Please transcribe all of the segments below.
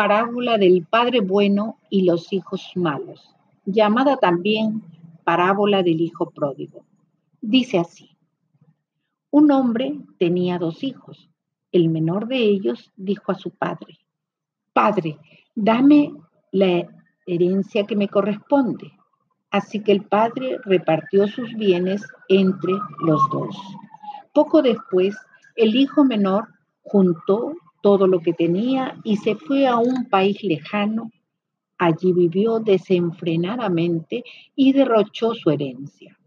parábola del Padre bueno y los hijos malos, llamada también parábola del Hijo pródigo. Dice así, un hombre tenía dos hijos. El menor de ellos dijo a su padre, Padre, dame la herencia que me corresponde. Así que el padre repartió sus bienes entre los dos. Poco después, el hijo menor juntó todo lo que tenía y se fue a un país lejano. Allí vivió desenfrenadamente y derrochó su herencia.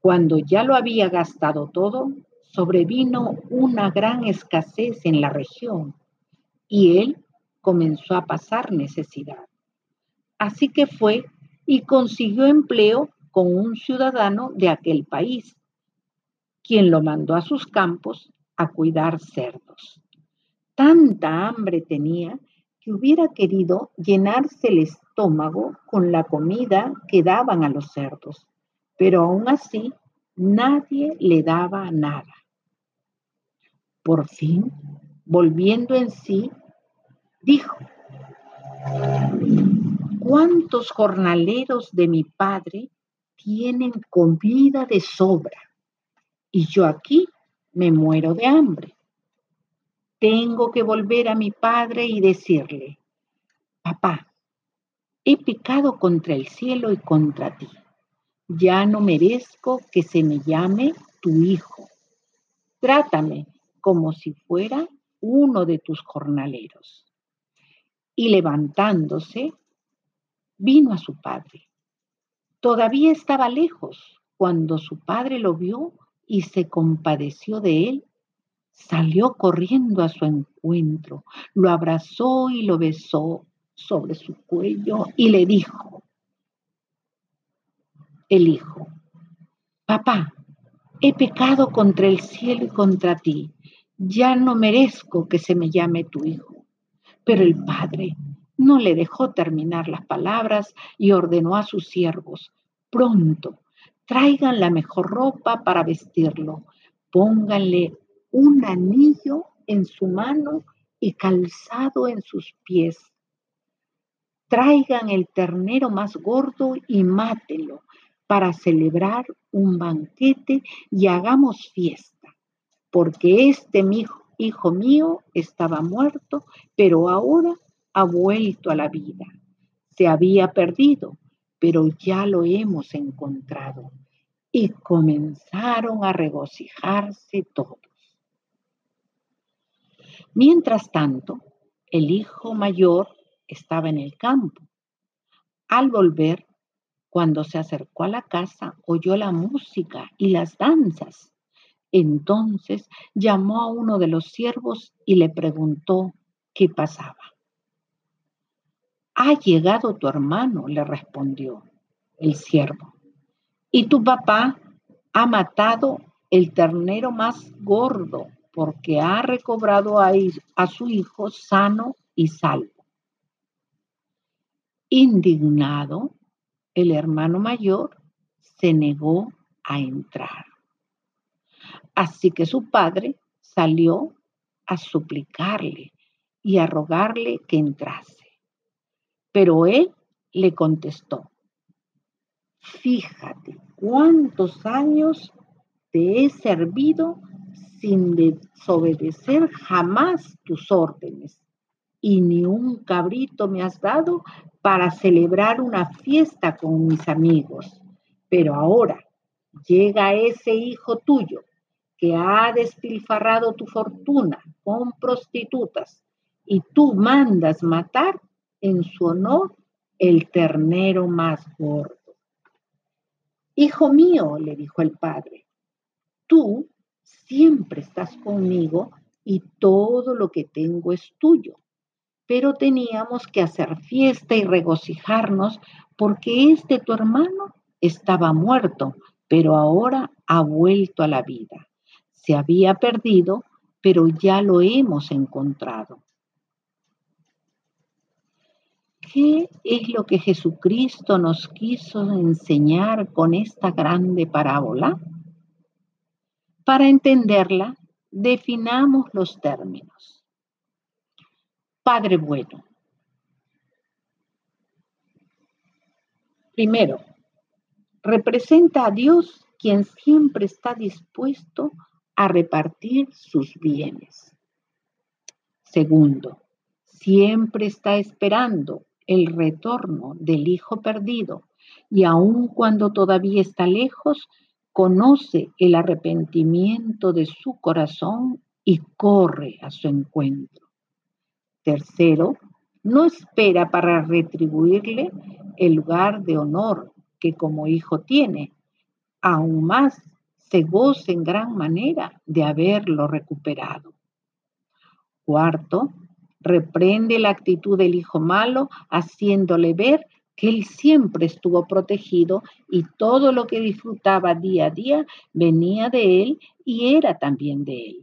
Cuando ya lo había gastado todo, sobrevino una gran escasez en la región y él comenzó a pasar necesidad. Así que fue y consiguió empleo con un ciudadano de aquel país, quien lo mandó a sus campos a cuidar cerdos. Tanta hambre tenía que hubiera querido llenarse el estómago con la comida que daban a los cerdos, pero aún así nadie le daba nada. Por fin, volviendo en sí, dijo, ¿cuántos jornaleros de mi padre tienen comida de sobra? Y yo aquí me muero de hambre. Tengo que volver a mi padre y decirle, papá, he pecado contra el cielo y contra ti. Ya no merezco que se me llame tu hijo. Trátame como si fuera uno de tus jornaleros. Y levantándose, vino a su padre. Todavía estaba lejos cuando su padre lo vio y se compadeció de él salió corriendo a su encuentro, lo abrazó y lo besó sobre su cuello y le dijo, el hijo, papá, he pecado contra el cielo y contra ti, ya no merezco que se me llame tu hijo. Pero el padre no le dejó terminar las palabras y ordenó a sus siervos, pronto, traigan la mejor ropa para vestirlo, pónganle un anillo en su mano y calzado en sus pies. Traigan el ternero más gordo y mátelo para celebrar un banquete y hagamos fiesta, porque este mi hijo mío estaba muerto, pero ahora ha vuelto a la vida. Se había perdido, pero ya lo hemos encontrado. Y comenzaron a regocijarse todos. Mientras tanto, el hijo mayor estaba en el campo. Al volver, cuando se acercó a la casa, oyó la música y las danzas. Entonces llamó a uno de los siervos y le preguntó qué pasaba. Ha llegado tu hermano, le respondió el siervo, y tu papá ha matado el ternero más gordo porque ha recobrado a, a su hijo sano y salvo. Indignado, el hermano mayor se negó a entrar. Así que su padre salió a suplicarle y a rogarle que entrase. Pero él le contestó, fíjate cuántos años te he servido sin desobedecer jamás tus órdenes, y ni un cabrito me has dado para celebrar una fiesta con mis amigos. Pero ahora llega ese hijo tuyo que ha despilfarrado tu fortuna con prostitutas y tú mandas matar en su honor el ternero más gordo. Hijo mío, le dijo el padre, tú siempre estás conmigo y todo lo que tengo es tuyo. Pero teníamos que hacer fiesta y regocijarnos porque este tu hermano estaba muerto, pero ahora ha vuelto a la vida. Se había perdido, pero ya lo hemos encontrado. ¿Qué es lo que Jesucristo nos quiso enseñar con esta grande parábola? Para entenderla, definamos los términos. Padre bueno. Primero, representa a Dios quien siempre está dispuesto a repartir sus bienes. Segundo, siempre está esperando el retorno del Hijo perdido y aun cuando todavía está lejos, conoce el arrepentimiento de su corazón y corre a su encuentro. Tercero, no espera para retribuirle el lugar de honor que como hijo tiene. Aún más, se goza en gran manera de haberlo recuperado. Cuarto, reprende la actitud del hijo malo, haciéndole ver que él siempre estuvo protegido y todo lo que disfrutaba día a día venía de él y era también de él.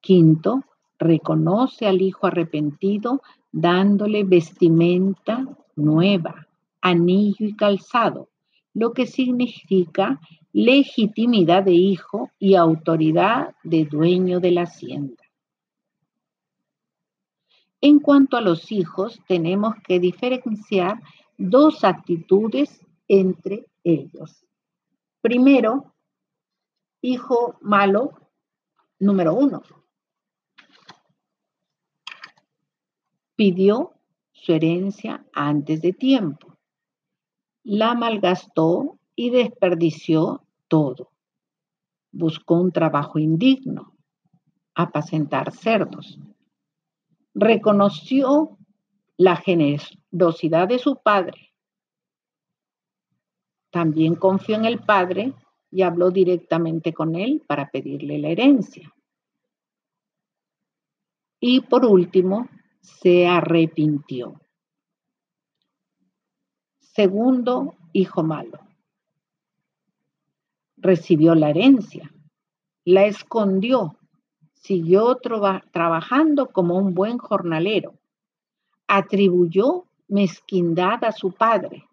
Quinto, reconoce al hijo arrepentido dándole vestimenta nueva, anillo y calzado, lo que significa legitimidad de hijo y autoridad de dueño de la hacienda. En cuanto a los hijos, tenemos que diferenciar dos actitudes entre ellos. Primero, hijo malo, número uno. Pidió su herencia antes de tiempo. La malgastó y desperdició todo. Buscó un trabajo indigno, apacentar cerdos. Reconoció la generosidad de su padre. También confió en el padre y habló directamente con él para pedirle la herencia. Y por último, se arrepintió. Segundo, hijo malo. Recibió la herencia, la escondió, siguió trabajando como un buen jornalero. Atribuyó mezquindad a su padre.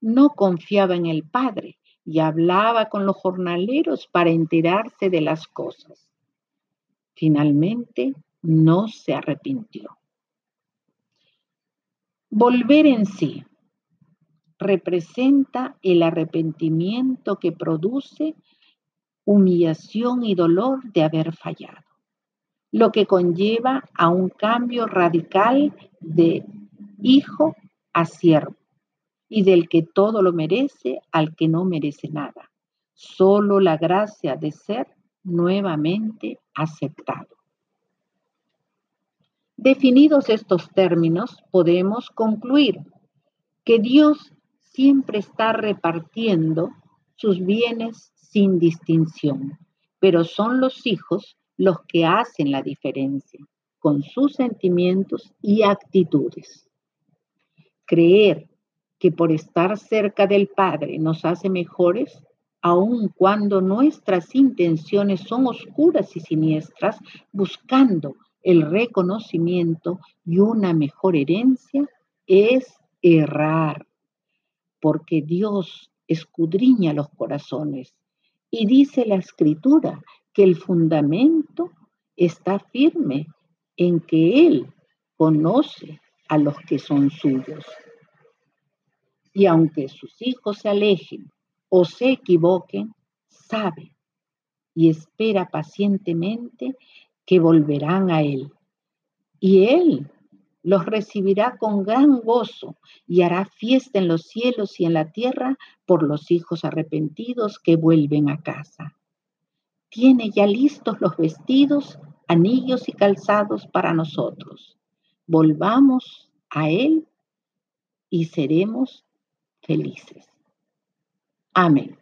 No confiaba en el padre y hablaba con los jornaleros para enterarse de las cosas. Finalmente, no se arrepintió. Volver en sí representa el arrepentimiento que produce humillación y dolor de haber fallado, lo que conlleva a un cambio radical de hijo a siervo y del que todo lo merece al que no merece nada, solo la gracia de ser nuevamente aceptado. Definidos estos términos, podemos concluir que Dios siempre está repartiendo sus bienes sin distinción, pero son los hijos los que hacen la diferencia con sus sentimientos y actitudes. Creer que por estar cerca del Padre nos hace mejores, aun cuando nuestras intenciones son oscuras y siniestras, buscando el reconocimiento y una mejor herencia es errar, porque Dios escudriña los corazones y dice la escritura que el fundamento está firme en que Él conoce a los que son suyos. Y aunque sus hijos se alejen o se equivoquen, sabe y espera pacientemente que volverán a Él. Y Él los recibirá con gran gozo y hará fiesta en los cielos y en la tierra por los hijos arrepentidos que vuelven a casa. Tiene ya listos los vestidos, anillos y calzados para nosotros. Volvamos a Él y seremos felices. Amén.